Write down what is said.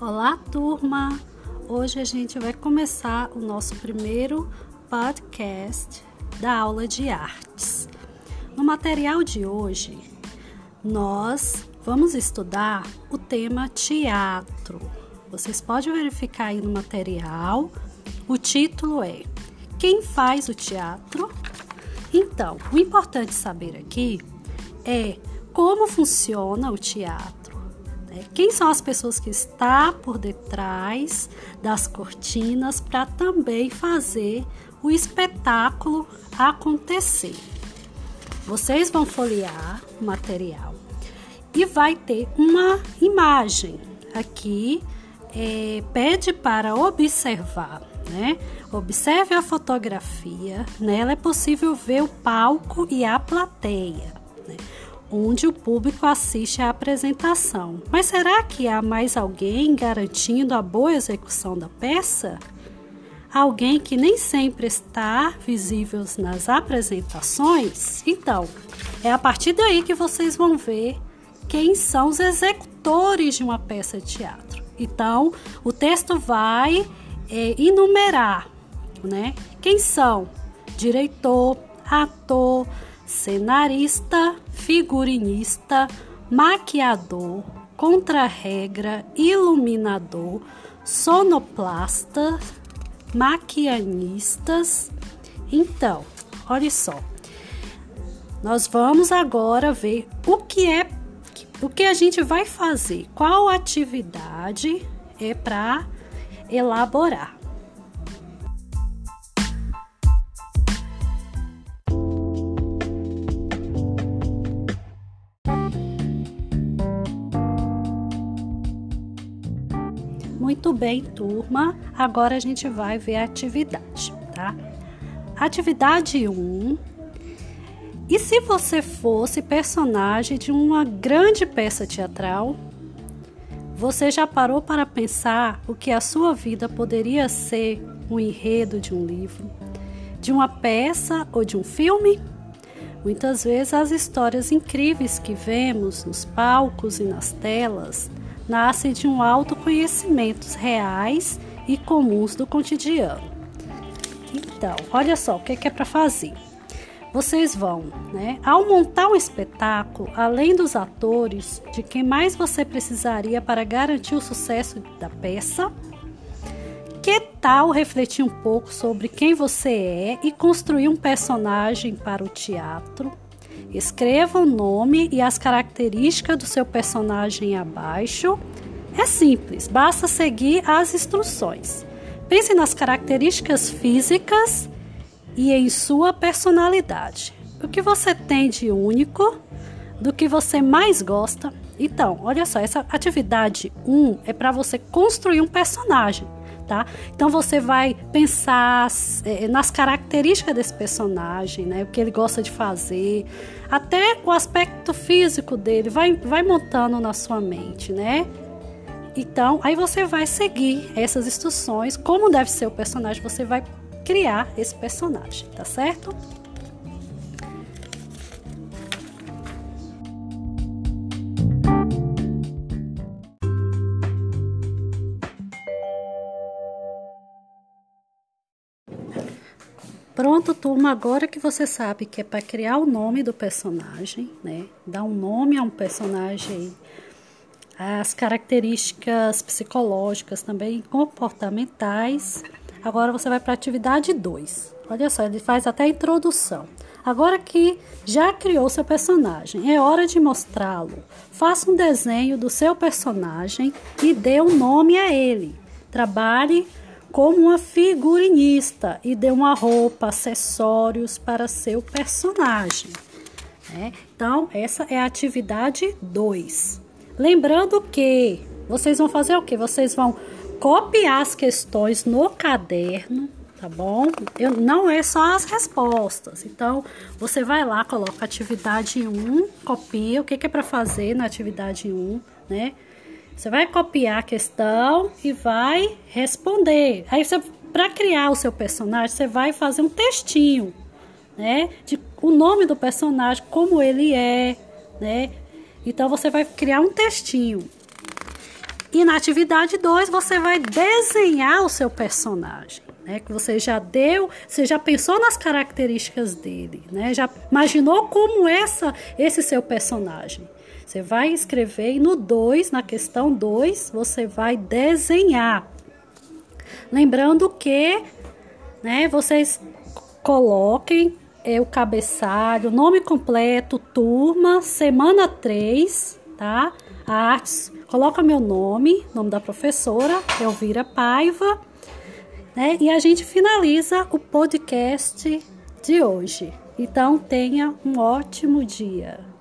Olá, turma! Hoje a gente vai começar o nosso primeiro podcast da aula de artes. No material de hoje, nós vamos estudar o tema teatro. Vocês podem verificar aí no material. O título é Quem faz o teatro? Então, o importante saber aqui é como funciona o teatro né? Quem são as pessoas que estão por detrás das cortinas para também fazer o espetáculo acontecer? Vocês vão folhear o material e vai ter uma imagem aqui. É, pede para observar, né? Observe a fotografia, nela é possível ver o palco e a plateia. Né? Onde o público assiste à apresentação. Mas será que há mais alguém garantindo a boa execução da peça? Alguém que nem sempre está visível nas apresentações? Então, é a partir daí que vocês vão ver quem são os executores de uma peça de teatro. Então, o texto vai é, enumerar, né? Quem são? Diretor, ator, cenarista, figurinista, maquiador, contra-regra, iluminador, sonoplasta, maquianistas. Então, olha só. Nós vamos agora ver o que é o que a gente vai fazer, qual atividade é para elaborar. Muito bem, turma. Agora a gente vai ver a atividade, tá? Atividade 1. E se você fosse personagem de uma grande peça teatral? Você já parou para pensar o que a sua vida poderia ser um enredo de um livro, de uma peça ou de um filme? Muitas vezes as histórias incríveis que vemos nos palcos e nas telas nascem de um autoconhecimentos reais e comuns do cotidiano. Então, olha só o que é, é para fazer. Vocês vão, né? Ao montar um espetáculo, além dos atores, de quem mais você precisaria para garantir o sucesso da peça? Que tal refletir um pouco sobre quem você é e construir um personagem para o teatro? Escreva o nome e as características do seu personagem abaixo. É simples, basta seguir as instruções. Pense nas características físicas e em sua personalidade. O que você tem de único, do que você mais gosta. Então, olha só, essa atividade 1 é para você construir um personagem tá? Então você vai pensar é, nas características desse personagem, né? O que ele gosta de fazer, até o aspecto físico dele, vai, vai montando na sua mente, né? Então, aí você vai seguir essas instruções, como deve ser o personagem, você vai criar esse personagem, tá certo? Pronto, turma, agora que você sabe que é para criar o nome do personagem, né? Dar um nome a um personagem, as características psicológicas também comportamentais. Agora você vai para a atividade 2. Olha só, ele faz até a introdução. Agora que já criou seu personagem, é hora de mostrá-lo. Faça um desenho do seu personagem e dê um nome a ele. Trabalhe como uma figurinista e dê uma roupa, acessórios para seu personagem. Né? Então, essa é a atividade 2. Lembrando que vocês vão fazer o que? Vocês vão copiar as questões no caderno, tá bom? Eu, não é só as respostas. Então, você vai lá, coloca atividade 1, um, copia o que, que é para fazer na atividade 1, um, né? Você vai copiar a questão e vai responder. Aí você para criar o seu personagem, você vai fazer um textinho, né? De o nome do personagem, como ele é, né? Então você vai criar um textinho. E na atividade 2, você vai desenhar o seu personagem. Né, que você já deu, você já pensou nas características dele, né? Já imaginou como essa esse seu personagem. Você vai escrever e no 2, na questão 2, você vai desenhar. Lembrando que, né, vocês coloquem é, o cabeçalho, nome completo, turma, semana 3, tá? Artes, coloca meu nome, nome da professora, Elvira Paiva, né? E a gente finaliza o podcast de hoje. Então tenha um ótimo dia.